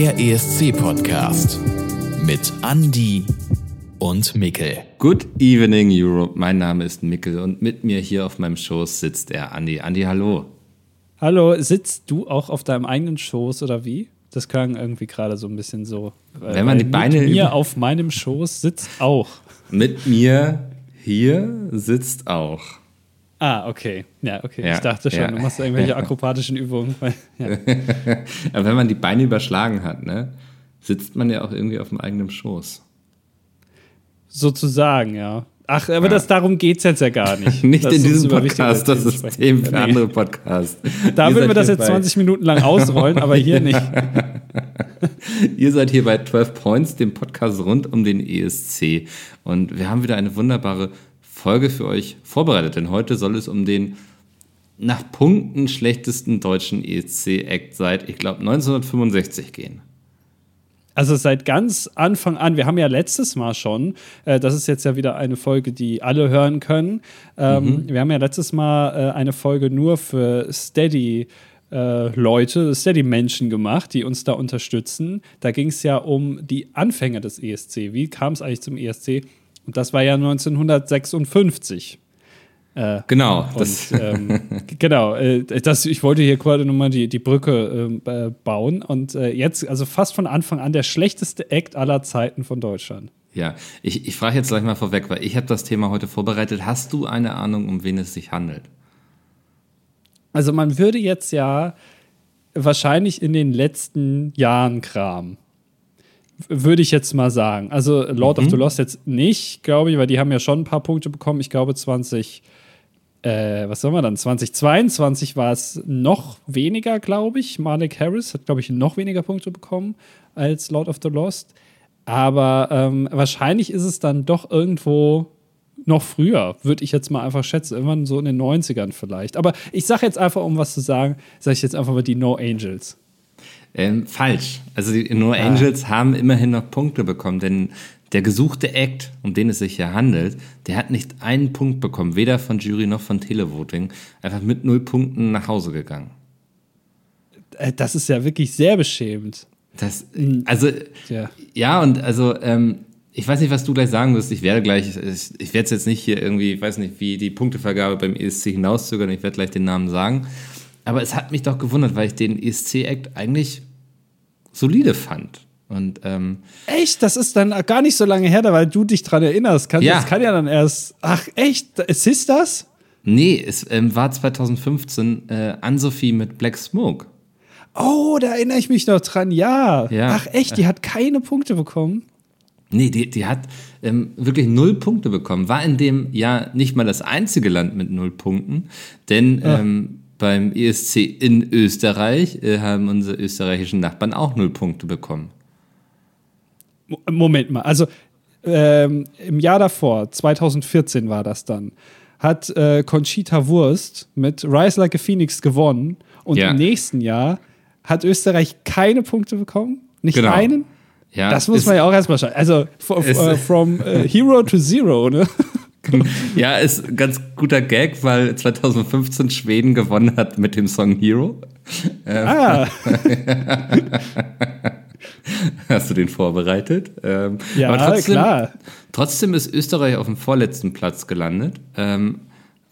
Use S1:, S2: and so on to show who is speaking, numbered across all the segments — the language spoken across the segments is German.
S1: Der ESC-Podcast mit Andy und Mickel.
S2: Good evening, Europe. Mein Name ist Mickel und mit mir hier auf meinem Schoß sitzt der Andy. Andy, hallo.
S3: Hallo, sitzt du auch auf deinem eigenen Schoß oder wie? Das klang irgendwie gerade so ein bisschen so.
S2: Äh, Wenn man die Beine.
S3: Mit mir auf meinem Schoß sitzt auch.
S2: Mit mir hier sitzt auch.
S3: Ah, okay. Ja, okay. Ja, ich dachte schon, ja. du machst irgendwelche akrobatischen Übungen.
S2: Ja. Aber wenn man die Beine überschlagen hat, ne, sitzt man ja auch irgendwie auf dem eigenen Schoß.
S3: Sozusagen, ja. Ach, aber ja. das, darum geht es jetzt ja gar nicht.
S2: nicht in diesem Podcast, das ist Themen für nee. andere Podcasts.
S3: Da würden wir das jetzt 20 Minuten lang ausrollen, aber hier nicht.
S2: Ihr seid hier bei 12 Points, dem Podcast rund um den ESC. Und wir haben wieder eine wunderbare Folge für euch vorbereitet, denn heute soll es um den nach Punkten schlechtesten deutschen ESC-Act seit, ich glaube, 1965 gehen.
S3: Also seit ganz Anfang an, wir haben ja letztes Mal schon, äh, das ist jetzt ja wieder eine Folge, die alle hören können. Ähm, mhm. Wir haben ja letztes Mal äh, eine Folge nur für Steady. Äh, Leute, Steady-Menschen gemacht, die uns da unterstützen. Da ging es ja um die Anfänge des ESC. Wie kam es eigentlich zum ESC? Und das war ja 1956.
S2: Äh, genau.
S3: Und, ähm, genau, äh, das, ich wollte hier quasi nochmal die, die Brücke ähm, äh, bauen. Und äh, jetzt, also fast von Anfang an, der schlechteste Act aller Zeiten von Deutschland.
S2: Ja, ich, ich frage jetzt gleich mal vorweg, weil ich habe das Thema heute vorbereitet. Hast du eine Ahnung, um wen es sich handelt?
S3: Also man würde jetzt ja wahrscheinlich in den letzten Jahren kramen. Würde ich jetzt mal sagen. Also Lord mhm. of the Lost jetzt nicht, glaube ich, weil die haben ja schon ein paar Punkte bekommen. Ich glaube 20, äh, was soll man dann? 2022 war es noch weniger, glaube ich. Malik Harris hat, glaube ich, noch weniger Punkte bekommen als Lord of the Lost. Aber ähm, wahrscheinlich ist es dann doch irgendwo noch früher, würde ich jetzt mal einfach schätzen. Irgendwann so in den 90ern vielleicht. Aber ich sage jetzt einfach, um was zu sagen, sage ich jetzt einfach mal die No Angels.
S2: Ähm, falsch. Also die No ah. Angels haben immerhin noch Punkte bekommen, denn der gesuchte Act, um den es sich hier handelt, der hat nicht einen Punkt bekommen, weder von Jury noch von Televoting, einfach mit null Punkten nach Hause gegangen.
S3: Äh, das ist ja wirklich sehr beschämend.
S2: Das, also, ja, ja und also, ähm, ich weiß nicht, was du gleich sagen wirst. Ich werde gleich, ich, ich werde es jetzt nicht hier irgendwie, ich weiß nicht, wie die Punktevergabe beim ESC hinauszögern, ich werde gleich den Namen sagen. Aber es hat mich doch gewundert, weil ich den ESC-Act eigentlich solide fand. Und, ähm,
S3: echt? Das ist dann gar nicht so lange her, weil du dich dran erinnerst. Kann, ja. Das kann ja dann erst. Ach, echt? Ist das?
S2: Nee, es ähm, war 2015 äh, Ann-Sophie mit Black Smoke.
S3: Oh, da erinnere ich mich noch dran, ja. ja. Ach, echt? Die hat keine Punkte bekommen?
S2: Nee, die, die hat ähm, wirklich null Punkte bekommen. War in dem Jahr nicht mal das einzige Land mit null Punkten, denn ja. ähm, beim ESC in Österreich äh, haben unsere österreichischen Nachbarn auch null Punkte bekommen.
S3: Moment mal, also ähm, im Jahr davor, 2014 war das dann, hat äh, Conchita Wurst mit Rise Like a Phoenix gewonnen und ja. im nächsten Jahr hat Österreich keine Punkte bekommen? Nicht genau. einen? Ja, das muss man ja auch erstmal schauen. Also from, uh, from uh, Hero to Zero, ne?
S2: ja, ist ein ganz guter Gag, weil 2015 Schweden gewonnen hat mit dem Song Hero. Ähm, ah. Hast du den vorbereitet?
S3: Ähm, ja, trotzdem, klar.
S2: Trotzdem ist Österreich auf dem vorletzten Platz gelandet, ähm,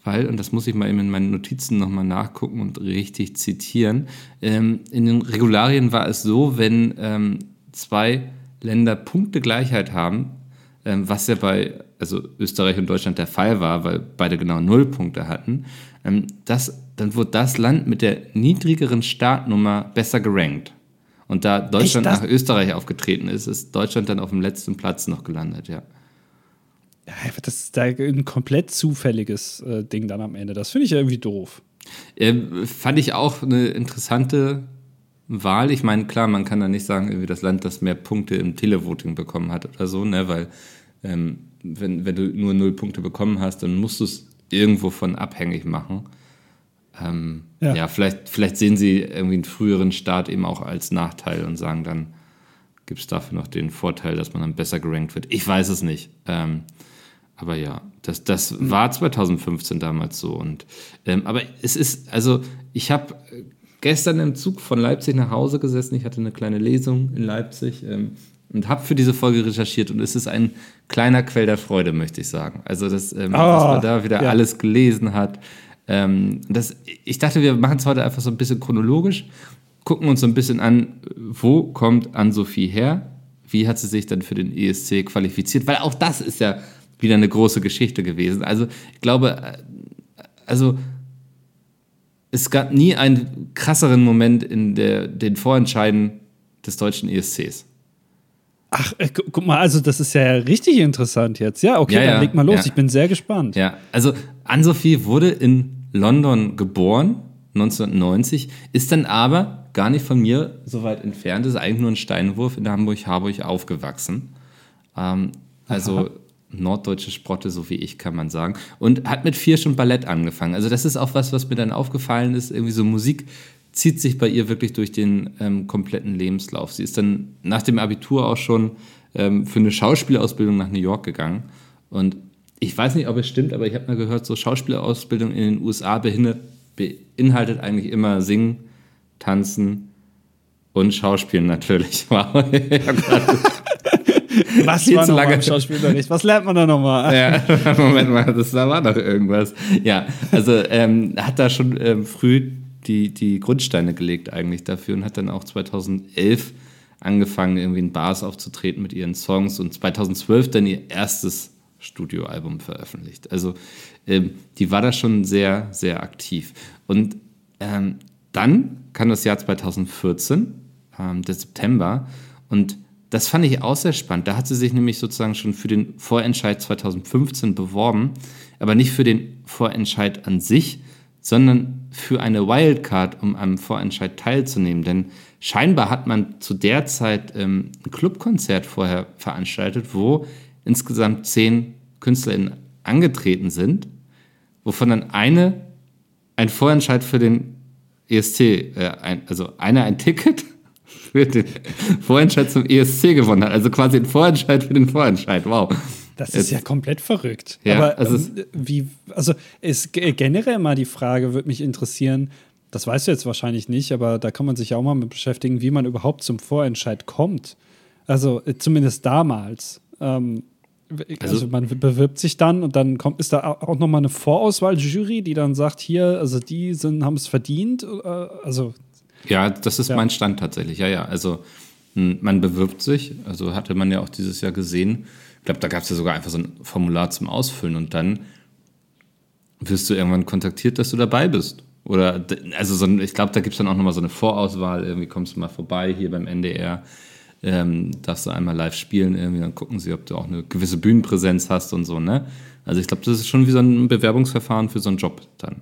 S2: weil, und das muss ich mal eben in meinen Notizen nochmal nachgucken und richtig zitieren, ähm, in den Regularien war es so, wenn zwei Länder Punktegleichheit haben, was ja bei also Österreich und Deutschland der Fall war, weil beide genau null Punkte hatten, ähm, das, dann wurde das Land mit der niedrigeren Startnummer besser gerankt. Und da Deutschland nach Österreich aufgetreten ist, ist Deutschland dann auf dem letzten Platz noch gelandet, ja.
S3: Ja, das ist da ein komplett zufälliges äh, Ding dann am Ende. Das finde ich irgendwie doof.
S2: Ähm, fand ich auch eine interessante Wahl. Ich meine, klar, man kann da nicht sagen, irgendwie das Land, das mehr Punkte im Televoting bekommen hat oder so, ne, weil ähm, wenn, wenn du nur null Punkte bekommen hast, dann musst du es irgendwo von abhängig machen. Ähm, ja. ja, vielleicht, vielleicht sehen sie irgendwie einen früheren Start eben auch als Nachteil und sagen dann, gibt es dafür noch den Vorteil, dass man dann besser gerankt wird. Ich weiß es nicht. Ähm, aber ja, das, das war 2015 damals so. Und, ähm, aber es ist, also ich habe gestern im Zug von Leipzig nach Hause gesessen. Ich hatte eine kleine Lesung in Leipzig ähm, und habe für diese Folge recherchiert. Und es ist ein kleiner Quell der Freude, möchte ich sagen. Also, ähm, oh, dass man da wieder ja. alles gelesen hat. Ähm, das, ich dachte, wir machen es heute einfach so ein bisschen chronologisch, gucken uns so ein bisschen an, wo kommt Ann-Sophie her? Wie hat sie sich dann für den ESC qualifiziert? Weil auch das ist ja wieder eine große Geschichte gewesen. Also, ich glaube, äh, also es gab nie einen krasseren Moment in der, den Vorentscheiden des deutschen ESCs.
S3: Ach, äh, guck mal, also das ist ja richtig interessant jetzt. Ja, okay, ja, dann ja, leg mal los. Ja. Ich bin sehr gespannt.
S2: Ja, also Ann-Sophie wurde in London geboren, 1990, ist dann aber gar nicht von mir so weit entfernt, ist eigentlich nur ein Steinwurf in Hamburg-Harburg aufgewachsen. Ähm, also Aha norddeutsche Sprotte, so wie ich, kann man sagen. Und hat mit vier schon Ballett angefangen. Also das ist auch was, was mir dann aufgefallen ist. Irgendwie so Musik zieht sich bei ihr wirklich durch den ähm, kompletten Lebenslauf. Sie ist dann nach dem Abitur auch schon ähm, für eine Schauspielausbildung nach New York gegangen. Und ich weiß nicht, ob es stimmt, aber ich habe mal gehört, so Schauspielausbildung in den USA beinhaltet eigentlich immer Singen, Tanzen und Schauspielen natürlich. Wow.
S3: Was viel war zu lange Schauspielunterricht? Was lernt man da nochmal?
S2: Ja, Moment mal, das, da war doch irgendwas. Ja, also ähm, hat da schon ähm, früh die, die Grundsteine gelegt eigentlich dafür und hat dann auch 2011 angefangen, irgendwie in Bars aufzutreten mit ihren Songs und 2012 dann ihr erstes Studioalbum veröffentlicht. Also ähm, die war da schon sehr, sehr aktiv. Und ähm, dann kam das Jahr 2014, ähm, der September, und das fand ich auch sehr spannend. Da hat sie sich nämlich sozusagen schon für den Vorentscheid 2015 beworben, aber nicht für den Vorentscheid an sich, sondern für eine Wildcard, um am Vorentscheid teilzunehmen. Denn scheinbar hat man zu der Zeit ähm, ein Clubkonzert vorher veranstaltet, wo insgesamt zehn KünstlerInnen angetreten sind, wovon dann eine ein Vorentscheid für den ESC, äh, ein, also einer ein Ticket für den Vorentscheid zum ESC gewonnen hat. Also quasi ein Vorentscheid für den Vorentscheid. Wow.
S3: Das ist ja komplett verrückt. Ja, Aber also ähm, wie, also ist generell mal die Frage, würde mich interessieren, das weißt du jetzt wahrscheinlich nicht, aber da kann man sich ja auch mal mit beschäftigen, wie man überhaupt zum Vorentscheid kommt. Also äh, zumindest damals. Ähm, also, also, man bewirbt sich dann und dann kommt, ist da auch nochmal eine Vorauswahljury, die dann sagt, hier, also die haben es verdient. Äh, also
S2: ja, das ist ja. mein Stand tatsächlich. Ja, ja. Also man bewirbt sich. Also hatte man ja auch dieses Jahr gesehen. Ich glaube, da gab es ja sogar einfach so ein Formular zum Ausfüllen und dann wirst du irgendwann kontaktiert, dass du dabei bist. Oder, also so ein, ich glaube, da gibt es dann auch nochmal so eine Vorauswahl. Irgendwie kommst du mal vorbei hier beim NDR. Ähm, darfst du einmal live spielen, irgendwie, dann gucken sie, ob du auch eine gewisse Bühnenpräsenz hast und so, ne? Also ich glaube, das ist schon wie so ein Bewerbungsverfahren für so einen Job dann.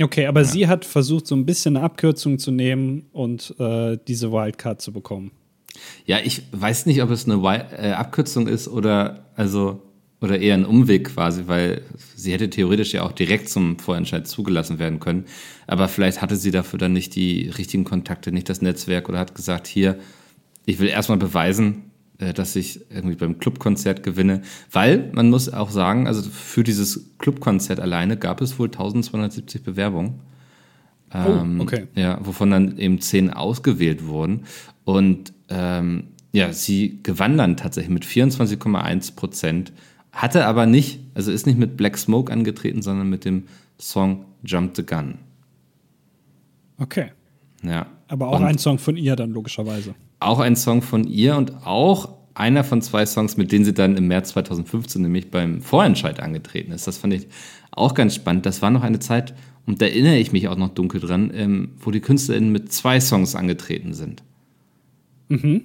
S3: Okay, aber ja. sie hat versucht, so ein bisschen eine Abkürzung zu nehmen und äh, diese Wildcard zu bekommen.
S2: Ja, ich weiß nicht, ob es eine äh, Abkürzung ist oder also oder eher ein Umweg quasi, weil sie hätte theoretisch ja auch direkt zum Vorentscheid zugelassen werden können. Aber vielleicht hatte sie dafür dann nicht die richtigen Kontakte, nicht das Netzwerk oder hat gesagt, hier, ich will erstmal beweisen, äh, dass ich irgendwie beim Clubkonzert gewinne. Weil man muss auch sagen, also für dieses Clubkonzert alleine gab es wohl 1270 Bewerbungen.
S3: Oh, ähm, okay.
S2: Ja, wovon dann eben zehn ausgewählt wurden. Und ähm, ja, sie gewann dann tatsächlich mit 24,1 Prozent, hatte aber nicht, also ist nicht mit Black Smoke angetreten, sondern mit dem Song Jump the Gun.
S3: Okay.
S2: Ja.
S3: Aber auch und ein Song von ihr dann logischerweise
S2: auch ein Song von ihr und auch einer von zwei Songs, mit denen sie dann im März 2015 nämlich beim Vorentscheid angetreten ist. Das fand ich auch ganz spannend. Das war noch eine Zeit, und da erinnere ich mich auch noch dunkel dran, ähm, wo die KünstlerInnen mit zwei Songs angetreten sind. Mhm.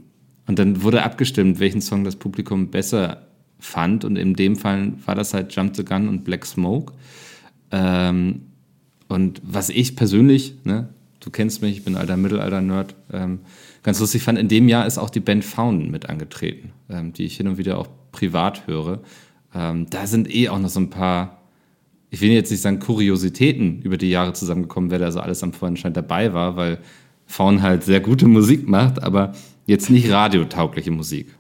S2: Und dann wurde abgestimmt, welchen Song das Publikum besser fand. Und in dem Fall war das halt Jump the Gun und Black Smoke. Ähm, und was ich persönlich, ne, du kennst mich, ich bin alter Mittelalter-Nerd, ähm, ganz lustig fand, in dem Jahr ist auch die Band Fountain mit angetreten, ähm, die ich hin und wieder auch privat höre. Ähm, da sind eh auch noch so ein paar, ich will jetzt nicht sagen Kuriositäten über die Jahre zusammengekommen, wer da so alles am Vorentscheid dabei war, weil Faun halt sehr gute Musik macht, aber jetzt nicht radiotaugliche Musik.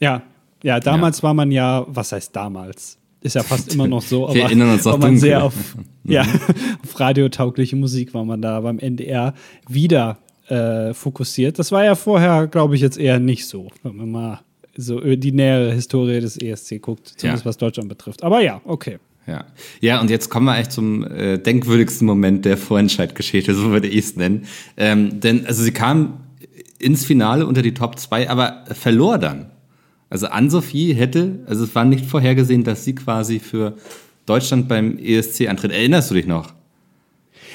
S3: Ja, ja, damals ja. war man ja, was heißt damals? ist ja fast immer noch so, aber
S2: Wir erinnern uns
S3: war
S2: auch
S3: man
S2: dunkel.
S3: sehr auf, ja, auf radiotaugliche Musik war man da beim NDR wieder äh, fokussiert. Das war ja vorher, glaube ich, jetzt eher nicht so, wenn man mal so die nähere Historie des ESC guckt, zumindest
S2: Ja.
S3: was Deutschland betrifft. Aber ja, okay.
S2: Ja. ja, und jetzt kommen wir eigentlich zum äh, denkwürdigsten Moment der Vorentscheidgeschichte, so würde ich es nennen. Ähm, denn also sie kam ins Finale unter die Top 2, aber verlor dann. Also Ann-Sophie hätte, also es war nicht vorhergesehen, dass sie quasi für Deutschland beim ESC antritt. Erinnerst du dich noch?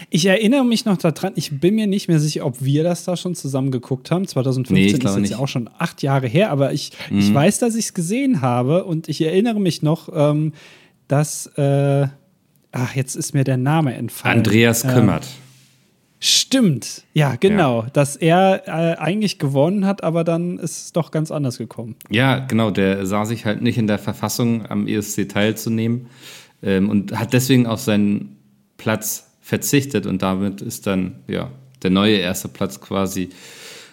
S3: Ich erinnere mich noch daran, ich bin mir nicht mehr sicher, ob wir das da schon zusammen geguckt haben. 2015
S2: Nee,
S3: ist jetzt ja auch schon acht Jahre her, aber ich, ich weiß, dass ich es gesehen habe und ich erinnere mich noch, ähm, dass, äh, ach, jetzt ist mir der Name entfallen.
S2: Andreas
S3: Ähm,
S2: Kümmert.
S3: Stimmt, ja, genau, dass er äh, eigentlich gewonnen hat, aber dann ist es doch ganz anders gekommen.
S2: Ja, genau, der sah sich halt nicht in der Verfassung, am ESC teilzunehmen ähm, und hat deswegen auf seinen Platz verzichtet und damit ist dann ja der neue erste Platz quasi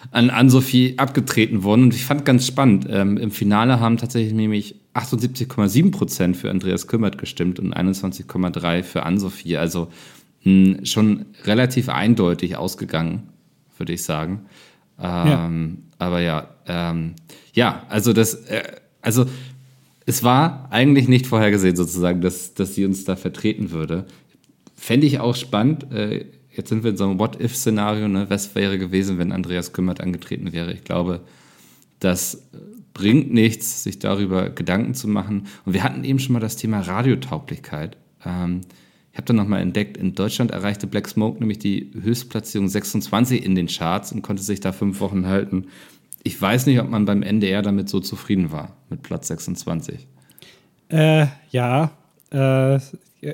S2: an Ann-Sophie abgetreten worden. Und ich fand ganz spannend, ähm, im Finale haben tatsächlich nämlich 78,7 Prozent für Andreas Kümmert gestimmt und 21,3 für Ann-Sophie. Also mh, schon relativ eindeutig ausgegangen, würde ich sagen. Ähm, Aber ja, ähm, ja, also das, äh, also es war eigentlich nicht vorhergesehen sozusagen, dass, dass sie uns da vertreten würde. Fände ich auch spannend. Äh, jetzt sind wir in so einem What-If-Szenario, ne? Was wäre gewesen, wenn Andreas Kümmert angetreten wäre? Ich glaube, das äh, bringt nichts, sich darüber Gedanken zu machen. Und wir hatten eben schon mal das Thema Radiotauglichkeit. Ähm, ich habe dann nochmal entdeckt, in Deutschland erreichte Black Smoke nämlich die Höchstplatzierung 26 in den Charts und konnte sich da fünf Wochen halten. Ich weiß nicht, ob man beim NDR damit so zufrieden war, mit Platz 26.
S3: Äh, ja, äh,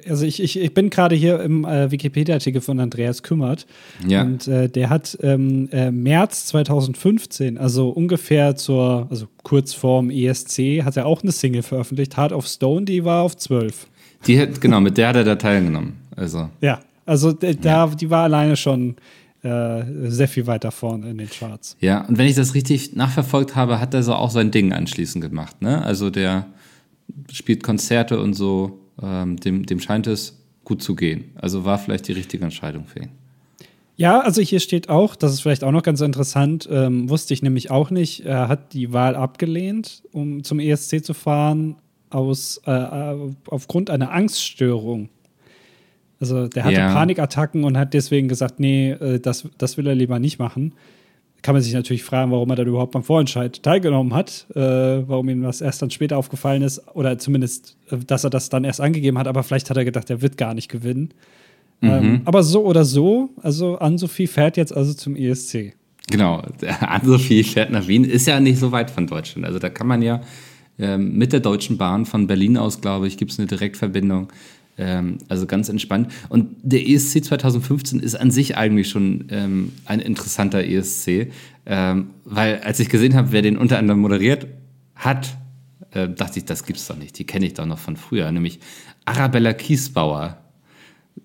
S3: also ich, ich, ich bin gerade hier im äh, Wikipedia-Artikel von Andreas Kümmert
S2: Ja.
S3: und äh, der hat ähm, äh, März 2015, also ungefähr zur, also kurz vorm ESC, hat er auch eine Single veröffentlicht, Heart of Stone, die war auf 12.
S2: Die hat, genau, mit der hat er da teilgenommen. Also,
S3: Ja, also da, die war alleine schon äh, sehr viel weiter vorne in den Charts.
S2: ja, und wenn ich das richtig nachverfolgt habe, hat er so auch sein Ding anschließend gemacht. Ne? Also der spielt Konzerte und so, ähm, dem, dem scheint es gut zu gehen. Also war vielleicht die richtige Entscheidung für ihn.
S3: Ja, also hier steht auch, das ist vielleicht auch noch ganz interessant, ähm, wusste ich nämlich auch nicht, er hat die Wahl abgelehnt, um zum ESC zu fahren, aus, äh, äh, aufgrund einer Angststörung. Also der hatte
S2: Ja.
S3: Panikattacken und hat deswegen gesagt, nee, äh, das, das will er lieber nicht machen. Kann man sich natürlich fragen, warum er dann überhaupt beim Vorentscheid teilgenommen hat, äh, warum ihm das erst dann später aufgefallen ist oder zumindest, äh, dass er das dann erst angegeben hat, aber vielleicht hat er gedacht, er wird gar nicht gewinnen. Ähm, aber so oder so, also Ann-Sophie fährt jetzt also zum ESC.
S2: Genau, der Ann-Sophie fährt nach Wien, ist ja nicht so weit von Deutschland. Also da kann man ja ähm, mit der Deutschen Bahn von Berlin aus, glaube ich, gibt es eine Direktverbindung. Ähm, also ganz entspannt. Und der ESC 2015 ist an sich eigentlich schon ähm, ein interessanter ESC, ähm, weil als ich gesehen habe, wer den unter anderem moderiert hat, äh, dachte ich, das gibt's doch nicht. Die kenne ich doch noch von früher, nämlich Arabella Kiesbauer.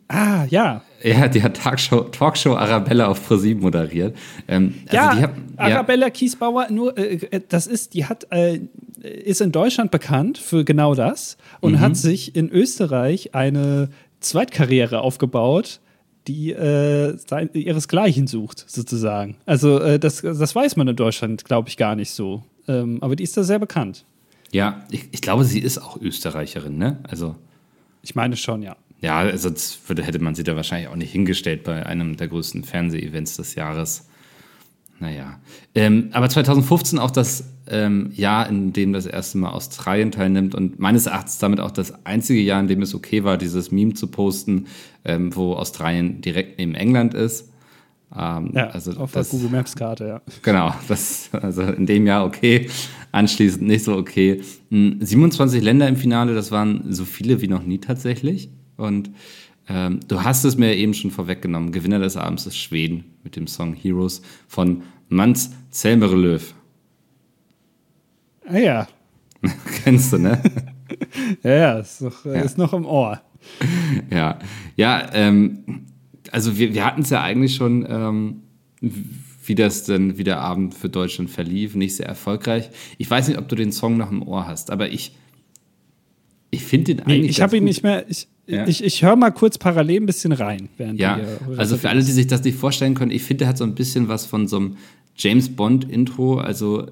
S3: Ah, ja.
S2: Ja, die hat Talkshow, Talkshow Arabella auf ProSieben moderiert. Ähm, also
S3: ja,
S2: die hat,
S3: Arabella Kiesbauer, nur, äh, äh, das ist, die hat, äh, ist in Deutschland bekannt für genau das und
S2: Mhm.
S3: hat sich in Österreich eine Zweitkarriere aufgebaut, die äh, sein, ihresgleichen sucht, sozusagen. Also, äh, das, das weiß man in Deutschland, glaube ich, gar nicht so. Ähm, aber die ist da sehr bekannt.
S2: Ja, ich, ich glaube, sie ist auch Österreicherin, ne? Also,
S3: Ich meine schon, ja.
S2: ja, also das würde, hätte man sie da wahrscheinlich auch nicht hingestellt bei einem der größten Fernseh-Events des Jahres. Naja. Ähm, aber 2015 auch das ähm, Jahr, in dem das erste Mal Australien teilnimmt und meines Erachtens damit auch das einzige Jahr, in dem es okay war, dieses Meme zu posten, ähm, wo Australien direkt neben England ist. Ähm,
S3: Ja,
S2: also
S3: auf der
S2: das,
S3: Google Maps Karte, ja.
S2: Genau, das, also in dem Jahr okay, anschließend nicht so okay. Hm, 27 Länder im Finale, das waren so viele wie noch nie tatsächlich. Und ähm, du hast es mir eben schon vorweggenommen. Gewinner des Abends ist Schweden mit dem Song Heroes von Mans Zelmerlöw.
S3: Ah ja,
S2: Kennst du, ne?
S3: ja, ja, ist, noch, äh, ist noch im Ohr.
S2: ja, ja, ähm, also wir, wir hatten es ja eigentlich schon, ähm, wie das denn, wie der Abend für Deutschland verlief, nicht sehr erfolgreich. Ich weiß nicht, ob du den Song noch im Ohr hast, aber ich, ich finde den
S3: Nee,
S2: eigentlich.
S3: ich habe ihn
S2: gut.
S3: nicht mehr. Ich,
S2: Ja.
S3: ich, ich höre mal kurz parallel ein bisschen rein. Während
S2: Ja,
S3: ihr-
S2: also für alle, die sich das nicht vorstellen können, ich finde, der hat so ein bisschen was von so einem James Bond-Intro. Also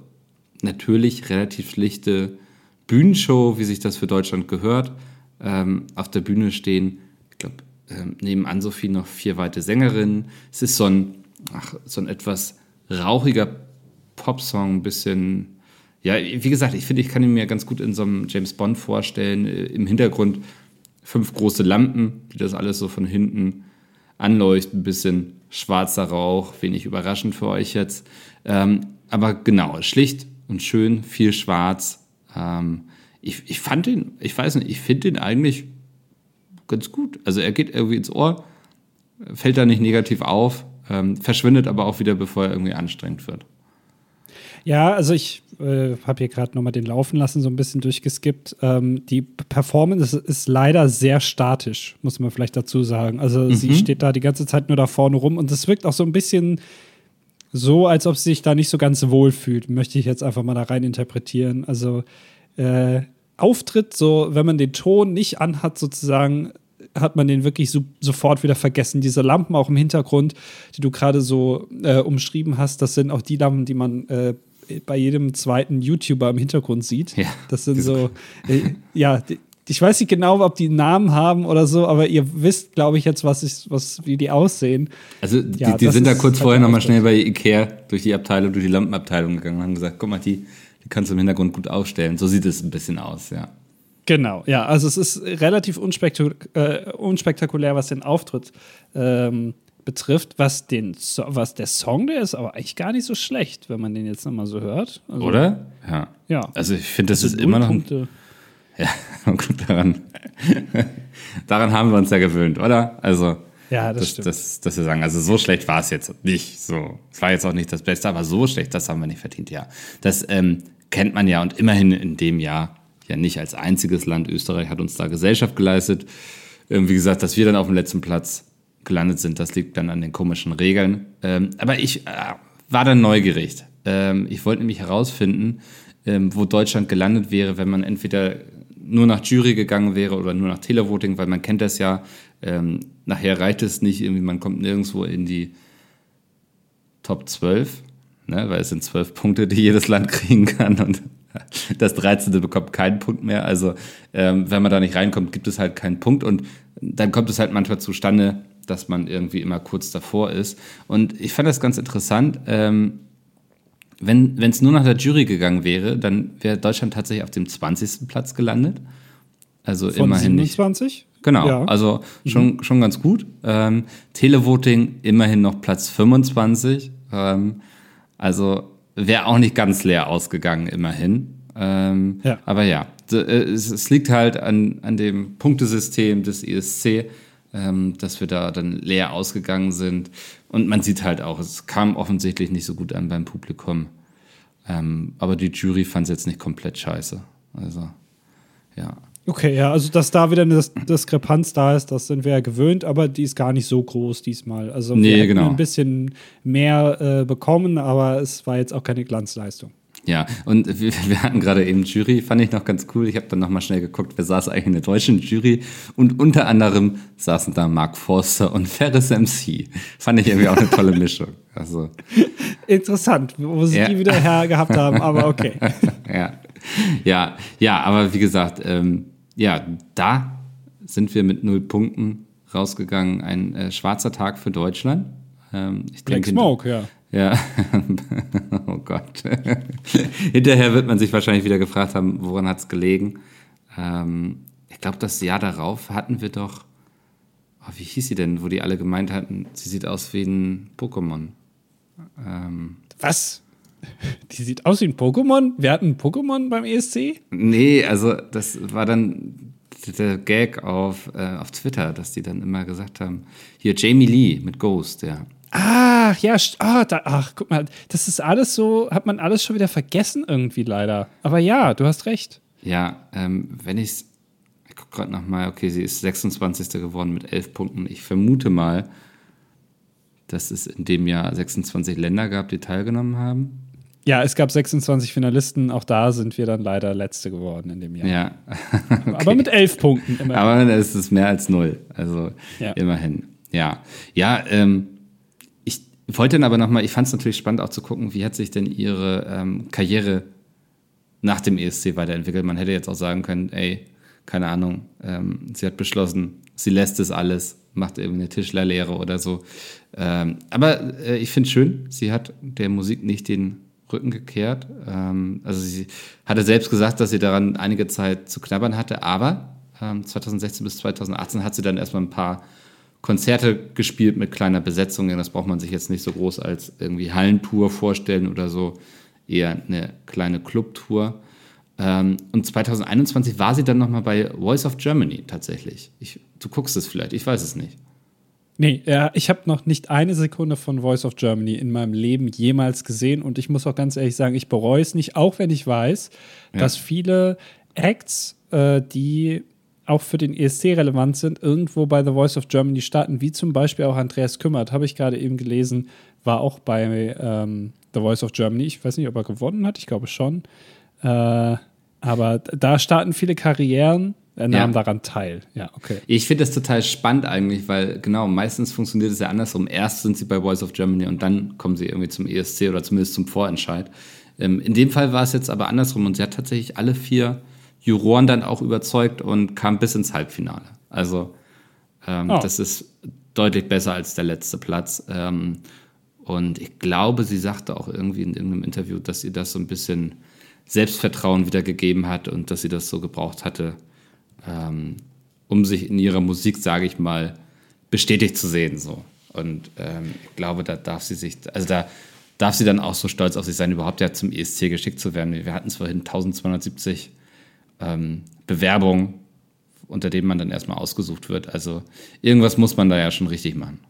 S2: natürlich relativ schlichte Bühnenshow, wie sich das für Deutschland gehört. Ähm, auf der Bühne stehen, ich glaube, ähm, neben Ann-Sophie noch vier weite Sängerinnen. Es ist so ein, ach, so ein etwas rauchiger Popsong, ein bisschen. Ja, wie gesagt, ich finde, ich kann ihn mir ganz gut in so einem James Bond vorstellen. Äh, Im Hintergrund fünf große Lampen, die das alles so von hinten anleuchten, ein bisschen schwarzer Rauch, wenig überraschend für euch jetzt. Ähm, aber genau, schlicht und schön, viel schwarz. Ähm, ich, ich fand ihn, ich weiß nicht, ich finde ihn eigentlich ganz gut. Also er geht irgendwie ins Ohr, fällt da nicht negativ auf, ähm, verschwindet aber auch wieder, bevor er irgendwie anstrengend wird.
S3: Ja, also ich äh, habe hier gerade nochmal den laufen lassen, so ein bisschen durchgeskippt. Ähm, die Performance ist, leider sehr statisch, muss man vielleicht dazu sagen. Also sie steht da die ganze Zeit nur da vorne rum und es wirkt auch so ein bisschen so, als ob sie sich da nicht so ganz wohl fühlt, möchte ich jetzt einfach mal da rein interpretieren. Also äh, Auftritt, so wenn man den Ton nicht anhat, sozusagen, hat man den wirklich so, sofort wieder vergessen. Diese Lampen auch im Hintergrund, die du gerade so äh, umschrieben hast, das sind auch die Lampen, die man äh, bei jedem zweiten YouTuber im Hintergrund sieht.
S2: Ja,
S3: Das sind so, äh, ja, die, ich weiß nicht genau, ob die Namen haben oder so, aber ihr wisst, glaube ich, jetzt, was, ich, was wie die aussehen.
S2: Also die,
S3: Ja,
S2: die sind da kurz
S3: halt
S2: vorher nochmal schnell bei Ikea durch die Abteilung, durch die Lampenabteilung gegangen und haben gesagt, guck mal, die, die kannst du im Hintergrund gut aufstellen. So sieht es ein bisschen aus, ja.
S3: Genau, ja, also es ist relativ unspektak äh, unspektakulär, was den Auftritt ähm, betrifft. Was, den so was der Song, der ist aber eigentlich gar nicht so schlecht, wenn man den jetzt nochmal so hört. Also,
S2: Oder? Ja.
S3: Ja.
S2: Also ich finde, das
S3: Also
S2: ist immer noch ein. Ja, gut, daran, daran haben wir uns ja gewöhnt, oder? Also,
S3: Ja, das
S2: das,
S3: stimmt.
S2: das, dass wir sagen, also so schlecht war es jetzt nicht. So, es war jetzt auch nicht das Beste, aber so schlecht, das haben wir nicht verdient, ja. Das ähm, kennt man ja und immerhin in dem Jahr ja nicht als einziges Land. Österreich hat uns da Gesellschaft geleistet. Ähm, wie gesagt, dass wir dann auf dem letzten Platz gelandet sind, das liegt dann an den komischen Regeln. Ähm, aber ich äh, war dann neugierig. Ähm, ich wollte nämlich herausfinden, ähm, wo Deutschland gelandet wäre, wenn man entweder nur nach Jury gegangen wäre oder nur nach Televoting, weil man kennt das ja. Ähm, nachher reicht es nicht, irgendwie man kommt nirgendwo in die Top 12, ne, weil es sind zwölf Punkte, die jedes Land kriegen kann und das 13. bekommt keinen Punkt mehr. Also ähm, wenn man da nicht reinkommt, gibt es halt keinen Punkt und dann kommt es halt manchmal zustande, dass man irgendwie immer kurz davor ist. Und ich fand das ganz interessant. Ähm, wenn es nur nach der Jury gegangen wäre, dann wäre Deutschland tatsächlich auf dem 20. Platz gelandet. Also
S3: Von
S2: immerhin nicht.
S3: 27?
S2: Genau,
S3: Ja.
S2: also schon, schon ganz gut. Ähm, Televoting immerhin noch Platz 25. Ähm, also wäre auch nicht ganz leer ausgegangen, immerhin. Ähm,
S3: Ja.
S2: Aber ja, äh, es, es liegt halt an, an dem Punktesystem des ESC, ähm, dass wir da dann leer ausgegangen sind. Und man sieht halt auch, es kam offensichtlich nicht so gut an beim Publikum. Ähm, aber die Jury fand es jetzt nicht komplett scheiße. Also, ja.
S3: Okay, ja, also dass da wieder eine Dis- Diskrepanz da ist, das sind wir ja gewöhnt, aber die ist gar nicht so groß diesmal. Also
S2: Nee,
S3: wir hätten
S2: genau.
S3: ein bisschen mehr äh, bekommen, aber es war jetzt auch keine Glanzleistung.
S2: Ja, und wir, wir hatten gerade eben Jury, fand ich noch ganz cool. Ich habe dann nochmal schnell geguckt, wer saß eigentlich in der deutschen Jury. Und unter anderem saßen da Mark Forster und Ferris MC. Fand ich irgendwie auch eine tolle Mischung. Also,
S3: Interessant, wo sie
S2: Ja.
S3: die wieder her gehabt haben, aber okay.
S2: ja. Ja, ja, aber wie gesagt, ähm, ja, da sind wir mit null Punkten rausgegangen. Ein äh, schwarzer Tag für Deutschland. Ähm, ich
S3: Black
S2: denke,
S3: Smoke, ja.
S2: Ja, Gott. Hinterher wird man sich wahrscheinlich wieder gefragt haben, woran hat es gelegen. Ähm, ich glaube, das Jahr darauf hatten wir doch, oh, wie hieß sie denn, wo die alle gemeint hatten, sie sieht aus wie ein Pokémon. Ähm,
S3: Was? Die sieht aus wie ein Pokémon? Wir hatten ein Pokémon beim ESC?
S2: nee, also das war dann der Gag auf, äh, auf Twitter, dass die dann immer gesagt haben, hier Jamie Lee mit Ghost, ja.
S3: Ach, ja, ah, da, ach, guck mal, das ist alles so, hat man alles schon wieder vergessen irgendwie leider. Aber ja, du hast recht.
S2: Ja, ähm, wenn ich's, ich gucke gerade nochmal, okay, sie ist 26. geworden mit 11 Punkten. Ich vermute mal, dass es in dem Jahr 26 Länder gab, die teilgenommen haben.
S3: Ja, es gab 26 Finalisten. Auch da sind wir dann leider Letzte geworden in dem Jahr.
S2: Ja.
S3: okay. Aber mit elf Punkten
S2: immerhin. Aber es ist mehr als null. Also ja. immerhin. Ja. Ja, ähm, wollte dann aber nochmal, ich fand es natürlich spannend auch zu gucken, wie hat sich denn ihre ähm, Karriere nach dem ESC weiterentwickelt. Man hätte jetzt auch sagen können, ey, keine Ahnung, ähm, sie hat beschlossen, sie lässt es alles, macht irgendwie eine Tischlerlehre oder so. Ähm, aber äh, ich finde es schön, sie hat der Musik nicht den Rücken gekehrt. Ähm, also sie hatte selbst gesagt, dass sie daran einige Zeit zu knabbern hatte, aber 2016 ähm, bis 2018 hat sie dann erstmal ein paar Konzerte gespielt mit kleiner Besetzung. Das braucht man sich jetzt nicht so groß als irgendwie Hallentour vorstellen oder so. Eher eine kleine Clubtour. Ähm, und 2021 war sie dann nochmal bei Voice of Germany tatsächlich. Ich, du guckst es vielleicht, ich weiß es nicht.
S3: Nee, ja, ich habe noch nicht eine Sekunde von Voice of Germany in meinem Leben jemals gesehen und ich muss auch ganz ehrlich sagen, ich bereue es nicht, auch wenn ich weiß, ja. dass viele Acts, äh, die auch für den ESC relevant sind, irgendwo bei The Voice of Germany starten, wie zum Beispiel auch Andreas Kümmert, habe ich gerade eben gelesen, war auch bei ähm, The Voice of Germany. Ich weiß nicht, ob er gewonnen hat, ich glaube schon. Äh, aber da starten viele Karrieren er nahm ja. daran teil. Ja, okay.
S2: Ich finde das total spannend eigentlich, weil genau, meistens funktioniert es ja andersrum. Erst sind sie bei Voice of Germany und dann kommen sie irgendwie zum ESC oder zumindest zum Vorentscheid. Ähm, in dem Fall war es jetzt aber andersrum und sie hat tatsächlich alle vier Juroren dann auch überzeugt und kam bis ins Halbfinale. Also ähm, oh. das ist deutlich besser als der letzte Platz. Ähm, und ich glaube, sie sagte auch irgendwie in irgendeinem Interview, dass ihr das so ein bisschen Selbstvertrauen wieder gegeben hat und dass sie das so gebraucht hatte, ähm, um sich in ihrer Musik, sage ich mal, bestätigt zu sehen. So. Und ähm, ich glaube, da darf sie sich, also da darf sie dann auch so stolz auf sich sein, überhaupt ja zum ESC geschickt zu werden. Wir hatten es vorhin 1270 ähm, Bewerbungen, unter denen man dann erstmal ausgesucht wird. Also irgendwas muss man da ja schon richtig machen.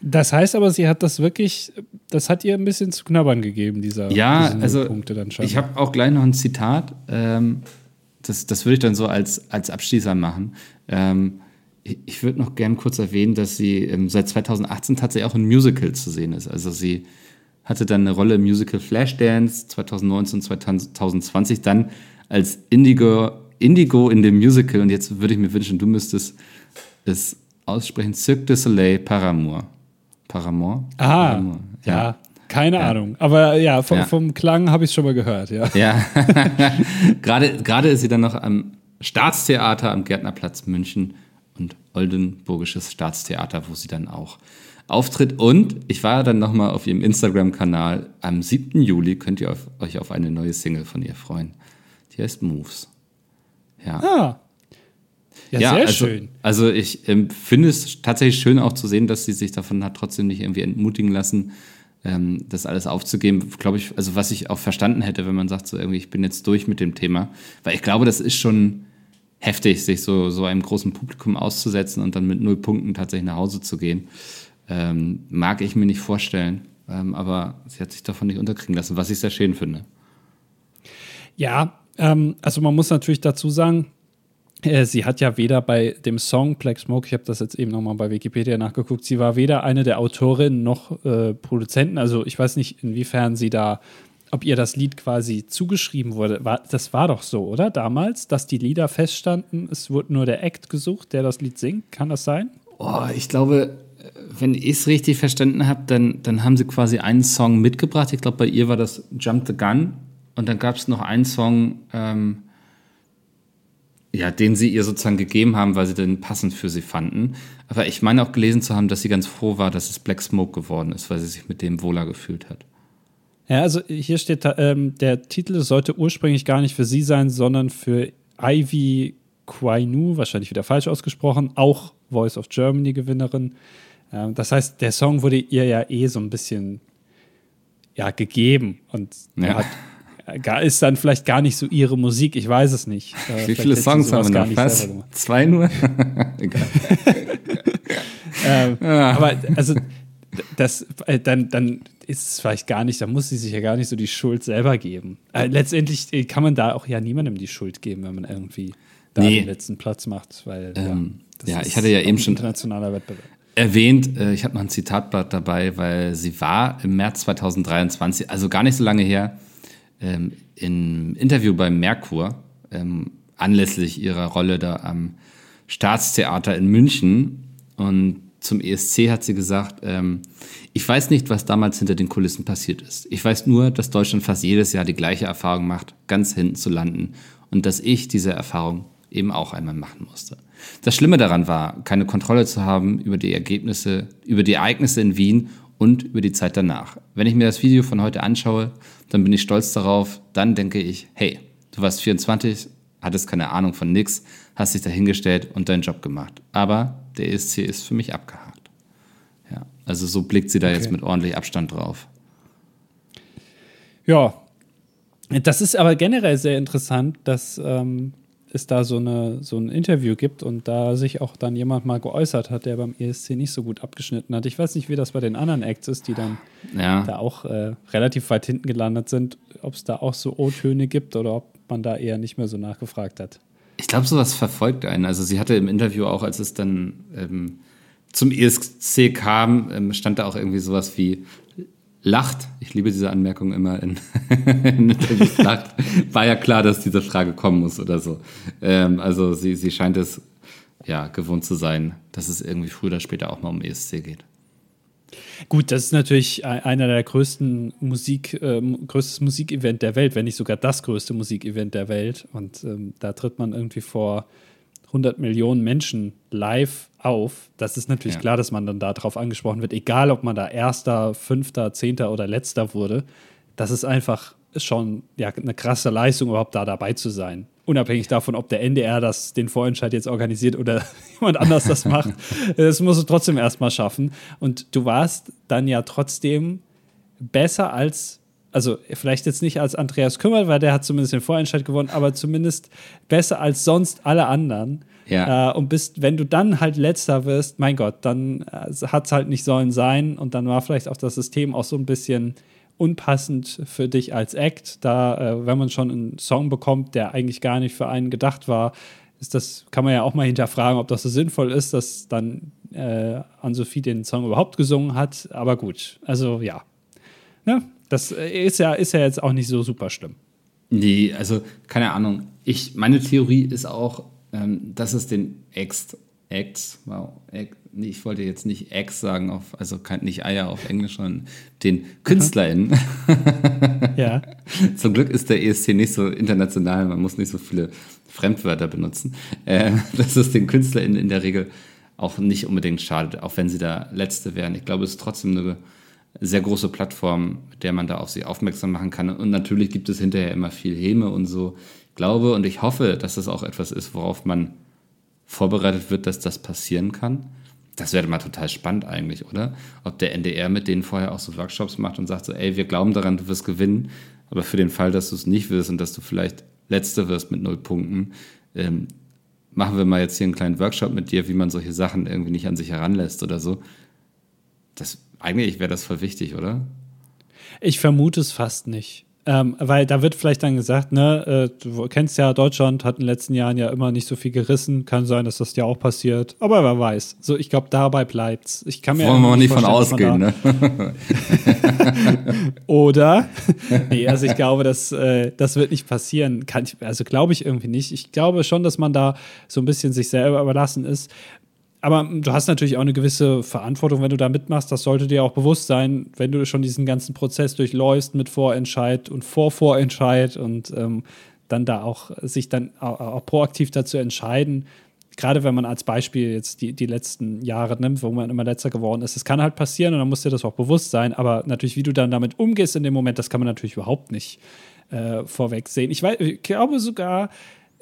S3: Das heißt aber, sie hat das wirklich, das hat ihr ein bisschen zu knabbern gegeben, dieser
S2: ja, also Punkte dann schon. Ich habe auch gleich noch ein Zitat. Ähm, das, das würde ich dann so als, als Abschließer machen. Ähm, ich, ich würde noch gern kurz erwähnen, dass sie ähm, seit 2018 tatsächlich auch in Musical zu sehen ist. Also sie hatte dann eine Rolle im Musical Flashdance 2019, 2020, dann als Indigo, Indigo in dem Musical. Und jetzt würde ich mir wünschen, du müsstest es aussprechen: Cirque du Soleil Paramour. Paramour?
S3: Ah, Paramour. ja. ja. Keine ja. Ahnung. Aber ja, vom, ja. vom Klang habe ich es schon mal gehört, ja.
S2: Ja. gerade, gerade ist sie dann noch am Staatstheater am Gärtnerplatz München und Oldenburgisches Staatstheater, wo sie dann auch auftritt. Und ich war dann nochmal auf ihrem Instagram-Kanal. Am 7. Juli könnt ihr auf, euch auf eine neue Single von ihr freuen. Die heißt Moves. Ja.
S3: Ah. Ja, ja sehr
S2: also,
S3: schön.
S2: Also ich ähm, finde es tatsächlich schön auch zu sehen, dass sie sich davon hat trotzdem nicht irgendwie entmutigen lassen, ähm, das alles aufzugeben, glaube ich, also was ich auch verstanden hätte, wenn man sagt, so irgendwie, ich bin jetzt durch mit dem Thema. Weil ich glaube, das ist schon heftig, sich so, so einem großen Publikum auszusetzen und dann mit null Punkten tatsächlich nach Hause zu gehen. Ähm, mag ich mir nicht vorstellen. Ähm, aber sie hat sich davon nicht unterkriegen lassen, was ich sehr schön finde.
S3: Ja, ähm, also man muss natürlich dazu sagen, äh, sie hat ja weder bei dem Song Black Smoke, ich habe das jetzt eben nochmal bei Wikipedia nachgeguckt, sie war weder eine der Autorinnen noch äh, Produzenten. Also ich weiß nicht, inwiefern sie da, ob ihr das Lied quasi zugeschrieben wurde. War, das war doch so, oder? Damals, dass die Lieder feststanden, es wurde nur der Act gesucht, der das Lied singt. Kann das sein?
S2: Oh, ich glaube, wenn ich es richtig verstanden habe, dann, dann haben sie quasi einen Song mitgebracht. Ich glaube, bei ihr war das Jump the Gun. Und dann gab es noch einen Song, ähm, ja, den sie ihr sozusagen gegeben haben, weil sie den passend für sie fanden. Aber ich meine auch gelesen zu haben, dass sie ganz froh war, dass es Black Smoke geworden ist, weil sie sich mit dem wohler gefühlt hat.
S3: Ja, also hier steht, ähm, der Titel sollte ursprünglich gar nicht für sie sein, sondern für Ivy Quainu, wahrscheinlich wieder falsch ausgesprochen, auch Voice of Germany Gewinnerin. Ähm, das heißt, der Song wurde ihr ja eh so ein bisschen ja, gegeben und ja. hat ist dann vielleicht gar nicht so ihre Musik, ich weiß es nicht.
S2: Äh, Wie viele Songs haben wir noch? Was? Zwei nur? Egal.
S3: ähm, ah. Aber also das, äh, dann, dann ist es vielleicht gar nicht, da muss sie sich ja gar nicht so die Schuld selber geben. Äh, letztendlich äh, kann man da auch ja niemandem die Schuld geben, wenn man irgendwie da nee. den letzten Platz macht, weil
S2: ähm, ja, ja ich hatte ja eben schon
S3: internationaler Wettbewerb
S2: erwähnt, äh, ich habe noch ein Zitatblatt dabei, weil sie war im März 2023, also gar nicht so lange her, ähm, im Interview beim Merkur, ähm, anlässlich ihrer Rolle da am Staatstheater in München. Und zum ESC hat sie gesagt, ähm, ich weiß nicht, was damals hinter den Kulissen passiert ist. Ich weiß nur, dass Deutschland fast jedes Jahr die gleiche Erfahrung macht, ganz hinten zu landen. Und dass ich diese Erfahrung eben auch einmal machen musste. Das Schlimme daran war, keine Kontrolle zu haben über die Ergebnisse, über die Ereignisse in Wien und über die Zeit danach. Wenn ich mir das Video von heute anschaue, dann bin ich stolz darauf, dann denke ich, hey, du warst 24, hattest keine Ahnung von nix, hast dich dahingestellt und deinen Job gemacht. Aber der ESC ist für mich abgehakt. Ja, also so blickt sie da okay. jetzt mit ordentlich Abstand drauf.
S3: Ja, das ist aber generell sehr interessant, dass ähm, es da so, eine, so ein Interview gibt und da sich auch dann jemand mal geäußert hat, der beim ESC nicht so gut abgeschnitten hat. Ich weiß nicht, wie das bei den anderen Acts ist, die dann ja. da auch äh, relativ weit hinten gelandet sind, ob es da auch so O-Töne gibt oder ob man da eher nicht mehr so nachgefragt hat.
S2: Ich glaube, sowas verfolgt einen. Also sie hatte im Interview auch, als es dann ähm, zum ESC kam, ähm, stand da auch irgendwie sowas wie, lacht, ich liebe diese Anmerkung immer in, in Interviews, lacht, war ja klar, dass diese Frage kommen muss oder so. Ähm, also sie, sie scheint es ja gewohnt zu sein, dass es irgendwie früher oder später auch mal um ESC geht.
S3: Gut, das ist natürlich einer der größten Musik, äh, größtes Musikevent der Welt, wenn nicht sogar das größte Musikevent der Welt. Und ähm, da tritt man irgendwie vor 100 Millionen Menschen live auf, das ist natürlich ja. klar, dass man dann darauf angesprochen wird, egal ob man da Erster, Fünfter, Zehnter oder Letzter wurde. Das ist einfach schon ja, eine krasse Leistung, überhaupt da dabei zu sein. Unabhängig davon, ob der NDR das, den Vorentscheid jetzt organisiert oder jemand anders das macht. das musst du trotzdem erstmal schaffen. Und du warst dann ja trotzdem besser als also vielleicht jetzt nicht als Andreas Kümmer, weil der hat zumindest den Vorentscheid gewonnen, aber zumindest besser als sonst alle anderen. Ja. Äh, und bist, wenn du dann halt letzter wirst, mein Gott, dann äh, hat es halt nicht sollen sein und dann war vielleicht auch das System auch so ein bisschen unpassend für dich als Act, da äh, wenn man schon einen Song bekommt, der eigentlich gar nicht für einen gedacht war, ist das, kann man ja auch mal hinterfragen, ob das so sinnvoll ist, dass dann äh, Ann-Sophie den Song überhaupt gesungen hat. Aber gut, also ja. Ne? Das äh, ist ja, ist ja jetzt auch nicht so super schlimm.
S2: Nee, also keine Ahnung. Ich, meine Theorie ist auch, ähm, dass es den Ex, Ex, wow, Ex, nee, ich wollte jetzt nicht Ex sagen, auf, also nicht Eier auf Englisch, sondern den KünstlerInnen. ja. Zum Glück ist der ESC nicht so international, man muss nicht so viele Fremdwörter benutzen. Äh, dass es den KünstlerInnen in der Regel auch nicht unbedingt schadet, auch wenn sie da Letzte wären. Ich glaube, es ist trotzdem eine sehr große Plattform, mit der man da auf sie aufmerksam machen kann. Und natürlich gibt es hinterher immer viel Häme und so. Ich glaube und ich hoffe, dass das auch etwas ist, worauf man vorbereitet wird, dass das passieren kann. Das wäre mal total spannend eigentlich, oder? Ob der NDR mit denen vorher auch so Workshops macht und sagt so, ey, wir glauben daran, du wirst gewinnen, aber für den Fall, dass du es nicht wirst und dass du vielleicht Letzte wirst mit null Punkten, ähm, machen wir mal jetzt hier einen kleinen Workshop mit dir, wie man solche Sachen irgendwie nicht an sich heranlässt oder so. Das eigentlich wäre das voll wichtig, oder?
S3: Ich vermute es fast nicht. Ähm, weil da wird vielleicht dann gesagt, ne, äh, du kennst ja, Deutschland hat in den letzten Jahren ja immer nicht so viel gerissen. Kann sein, dass das ja auch passiert. Aber wer weiß. So, ich glaube, dabei bleibt's. Ich kann mir
S2: Wollen wir nicht von ausgehen, ne?
S3: Oder? nee, also ich glaube, das, äh, das wird nicht passieren. Kann ich, also glaube ich irgendwie nicht. Ich glaube schon, dass man da so ein bisschen sich selber überlassen ist aber du hast natürlich auch eine gewisse Verantwortung, wenn du da mitmachst. Das sollte dir auch bewusst sein, wenn du schon diesen ganzen Prozess durchläufst mit Vorentscheid und Vorvorentscheid und ähm, dann da auch sich dann auch, auch, proaktiv dazu entscheiden. Gerade wenn man als Beispiel jetzt die, die letzten Jahre nimmt, wo man immer letzter geworden ist. Es kann halt passieren und dann muss dir das auch bewusst sein. Aber natürlich, wie du dann damit umgehst in dem Moment, das kann man natürlich überhaupt nicht äh, vorweg sehen. Ich, ich glaube sogar,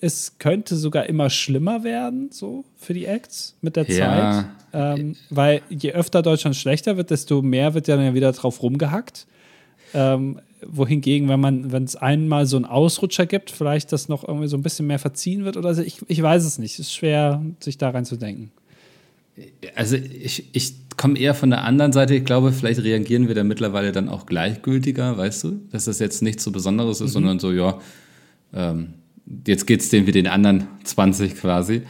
S3: es könnte sogar immer schlimmer werden, so für die Acts mit der ja. Zeit. Ähm, weil je öfter Deutschland schlechter wird, desto mehr wird ja dann wieder drauf rumgehackt. Ähm, wohingegen, wenn man, wenn es einmal so einen Ausrutscher gibt, vielleicht das noch irgendwie so ein bisschen mehr verziehen wird oder so. Ich, ich weiß es nicht. Es ist schwer, sich da reinzudenken.
S2: Also ich, ich komme eher von der anderen Seite. Ich glaube, vielleicht reagieren wir da mittlerweile dann auch gleichgültiger, weißt du? Dass das jetzt nichts so Besonderes ist, mhm. sondern so, ja, ähm, jetzt geht es denen wie den anderen 20 quasi.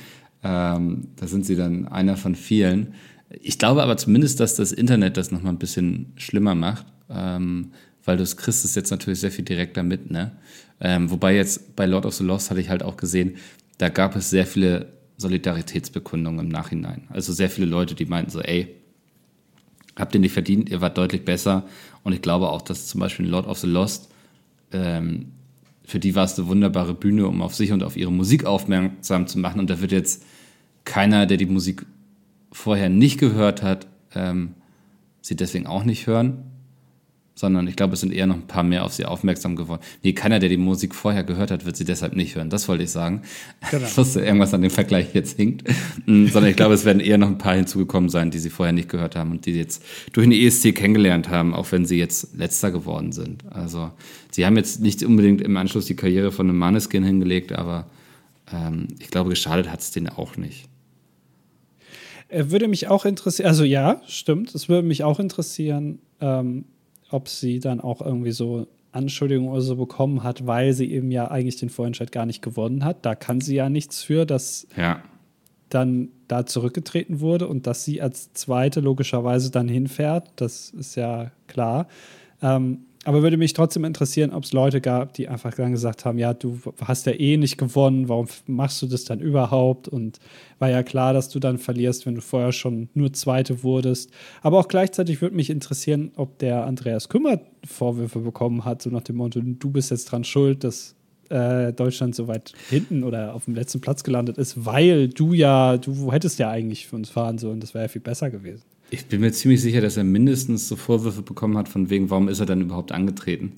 S2: Ähm, da sind sie dann einer von vielen. Ich glaube aber zumindest, dass das Internet das nochmal ein bisschen schlimmer macht, ähm, weil du kriegst es jetzt natürlich sehr viel direkter mit. Ne? Ähm, wobei jetzt bei Lord of the Lost hatte ich halt auch gesehen, da gab es sehr viele Solidaritätsbekundungen im Nachhinein. Also sehr viele Leute, die meinten so, ey, habt ihr nicht verdient, ihr wart deutlich besser. Und ich glaube auch, dass zum Beispiel Lord of the Lost, ähm, für die war es eine wunderbare Bühne, um auf sich und auf ihre Musik aufmerksam zu machen. Und da wird jetzt keiner, der die Musik vorher nicht gehört hat, ähm, sie deswegen auch nicht hören sondern ich glaube, es sind eher noch ein paar mehr auf sie aufmerksam geworden. Nee, keiner, der die Musik vorher gehört hat, wird sie deshalb nicht hören. Das wollte ich sagen. Genau. Ich wusste, irgendwas an dem Vergleich jetzt hinkt. Mm, sondern ich glaube, es werden eher noch ein paar hinzugekommen sein, die sie vorher nicht gehört haben und die jetzt durch den ESC kennengelernt haben, auch wenn sie jetzt letzter geworden sind. Also, sie haben jetzt nicht unbedingt im Anschluss die Karriere von einem Manneskin hingelegt, aber ähm, ich glaube, geschadet hat es denen auch nicht.
S3: Würde mich auch interessieren, also ja, stimmt, es würde mich auch interessieren, ähm, ob sie dann auch irgendwie so Anschuldigungen oder so bekommen hat, weil sie eben ja eigentlich den Vorentscheid gar nicht gewonnen hat. Da kann sie ja nichts für, dass
S2: ja.
S3: dann da zurückgetreten wurde und dass sie als Zweite logischerweise dann hinfährt. Das ist ja klar. Ähm, aber würde mich trotzdem interessieren, ob es Leute gab, die einfach dann gesagt haben, ja, du hast ja eh nicht gewonnen, warum machst du das dann überhaupt? Und war ja klar, dass du dann verlierst, wenn du vorher schon nur Zweite wurdest. Aber auch gleichzeitig würde mich interessieren, ob der Andreas Kümmer Vorwürfe bekommen hat, so nach dem Motto, du bist jetzt dran schuld, dass äh, Deutschland so weit hinten oder auf dem letzten Platz gelandet ist, weil du ja, du hättest ja eigentlich für uns fahren sollen, das wäre ja viel besser gewesen.
S2: Ich bin mir ziemlich sicher, dass er mindestens so Vorwürfe bekommen hat, von wegen, warum ist er dann überhaupt angetreten?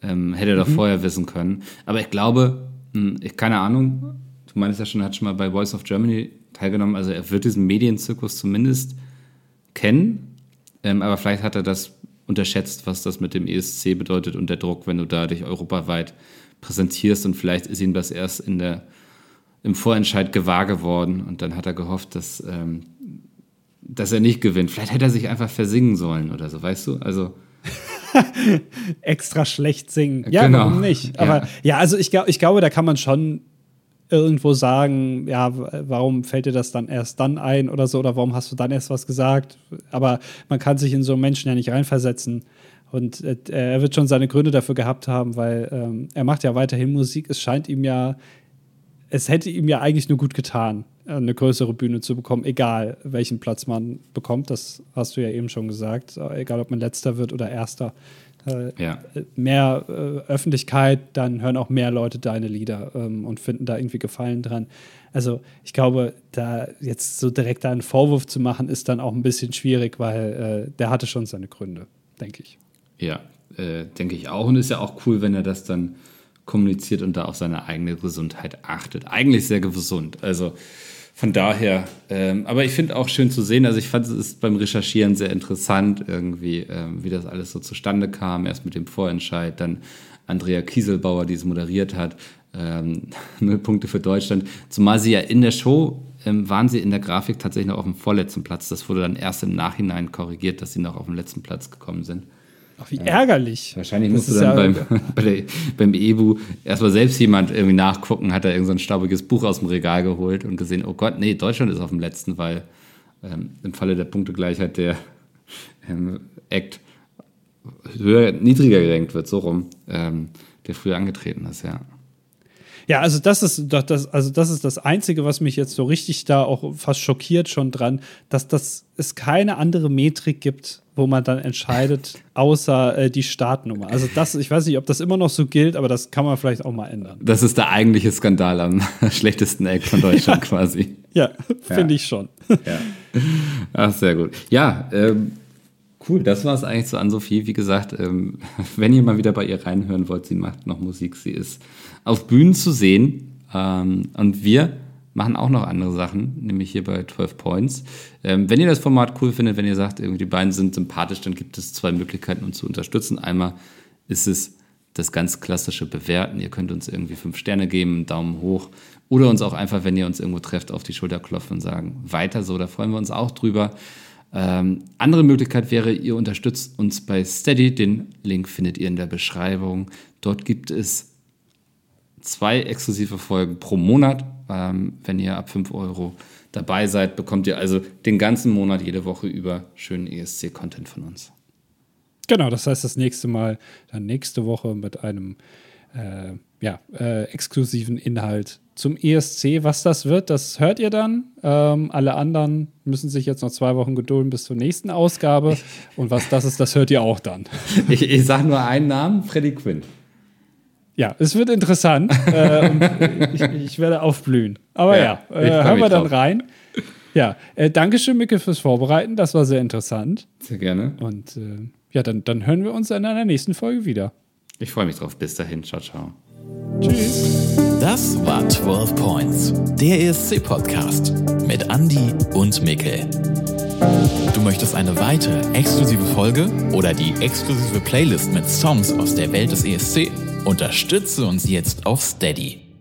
S2: Ähm, hätte er doch mhm. vorher wissen können. Aber ich glaube, hm, ich, keine Ahnung, du meinst ja schon, er hat schon mal bei Voice of Germany teilgenommen, also er wird diesen Medienzirkus zumindest kennen, ähm, aber vielleicht hat er das unterschätzt, was das mit dem ESC bedeutet und der Druck, wenn du da dich europaweit präsentierst und vielleicht ist ihm das erst in der, im Vorentscheid gewahr geworden und dann hat er gehofft, dass ähm, dass er nicht gewinnt. Vielleicht hätte er sich einfach versingen sollen oder so, weißt du? Also.
S3: Extra schlecht singen. Ja, genau. warum nicht? Aber ja, ja also ich, ich glaube, da kann man schon irgendwo sagen, ja, warum fällt dir das dann erst dann ein oder so, oder warum hast du dann erst was gesagt? Aber man kann sich in so einen Menschen ja nicht reinversetzen. Und äh, er wird schon seine Gründe dafür gehabt haben, weil ähm, er macht ja weiterhin Musik. Es scheint ihm ja, es hätte ihm ja eigentlich nur gut getan, eine größere Bühne zu bekommen, egal welchen Platz man bekommt. Das hast du ja eben schon gesagt. Egal, ob man letzter wird oder erster. Äh, ja. Mehr äh, Öffentlichkeit, dann hören auch mehr Leute deine Lieder ähm, und finden da irgendwie Gefallen dran. Also ich glaube, da jetzt so direkt einen Vorwurf zu machen, ist dann auch ein bisschen schwierig, weil äh, der hatte schon seine Gründe, denke ich.
S2: Ja, äh, denke ich auch. Und ist ja auch cool, wenn er das dann kommuniziert und da auf seine eigene Gesundheit achtet. Eigentlich sehr gesund. Also von daher, ähm, aber ich finde auch schön zu sehen, also ich fand es beim Recherchieren sehr interessant, irgendwie, ähm, wie das alles so zustande kam. Erst mit dem Vorentscheid, dann Andrea Kieselbauer, die es moderiert hat. Ähm, null Punkte für Deutschland. Zumal sie ja in der Show ähm, waren sie in der Grafik tatsächlich noch auf dem vorletzten Platz. Das wurde dann erst im Nachhinein korrigiert, dass sie noch auf den letzten Platz gekommen sind.
S3: Ach, wie ärgerlich.
S2: Wahrscheinlich musst du dann ja beim, bei der, beim EBU erstmal selbst jemand irgendwie nachgucken, hat er irgendein so staubiges Buch aus dem Regal geholt und gesehen, oh Gott, nee, Deutschland ist auf dem letzten, weil ähm, im Falle der Punktegleichheit der ähm, Act höher, niedriger gerenkt wird, so rum, ähm, der früher angetreten ist, ja.
S3: Ja, also das ist das, also das ist das Einzige, was mich jetzt so richtig da auch fast schockiert schon dran, dass das es keine andere Metrik gibt, wo man dann entscheidet, außer äh, die Startnummer. Also das, ich weiß nicht, ob das immer noch so gilt, aber das kann man vielleicht auch mal ändern.
S2: Das ist der eigentliche Skandal am schlechtesten Eck von Deutschland ja. quasi.
S3: Ja, finde ich schon.
S2: Ja. Ach, sehr gut. Ja, ähm, cool, das war es eigentlich zu Ann-Sophie. Wie gesagt, ähm, wenn ihr mal wieder bei ihr reinhören wollt, sie macht noch Musik, sie ist auf Bühnen zu sehen. Ähm, und wir machen auch noch andere Sachen, nämlich hier bei 12 Points. Ähm, wenn ihr das Format cool findet, wenn ihr sagt, irgendwie die beiden sind sympathisch, dann gibt es zwei Möglichkeiten, uns zu unterstützen. Einmal ist es das ganz klassische Bewerten. Ihr könnt uns irgendwie fünf Sterne geben, einen Daumen hoch oder uns auch einfach, wenn ihr uns irgendwo trefft, auf die Schulter klopfen und sagen, weiter so, da freuen wir uns auch drüber. Ähm, andere Möglichkeit wäre, ihr unterstützt uns bei Steady. Den Link findet ihr in der Beschreibung. Dort gibt es zwei exklusive Folgen pro Monat. Ähm, wenn ihr ab 5 Euro dabei seid, bekommt ihr also den ganzen Monat jede Woche über schönen ESC-Content von uns.
S3: Genau, das heißt das nächste Mal, dann nächste Woche mit einem äh, ja, äh, exklusiven Inhalt zum ESC. Was das wird, das hört ihr dann. Ähm, alle anderen müssen sich jetzt noch zwei Wochen gedulden bis zur nächsten Ausgabe. Und was das ist, das hört ihr auch dann.
S2: Ich, ich sage nur einen Namen, Freddy Quinn.
S3: Ja, es wird interessant. äh, ich, ich, werde aufblühen. Aber ja, ja äh, hören wir dann drauf. rein. Ja, äh, Dankeschön, Micke, fürs Vorbereiten. Das war sehr interessant.
S2: Sehr gerne.
S3: Und äh, ja, dann, dann hören wir uns in einer nächsten Folge wieder.
S2: Ich freue mich drauf. Bis dahin. Ciao, ciao.
S1: Tschüss. Das war 12 Points, der ESC-Podcast mit Andy und Mikkel. Du möchtest eine weitere exklusive Folge oder die exklusive Playlist mit Songs aus der Welt des ESC? Unterstütze uns jetzt auf Steady.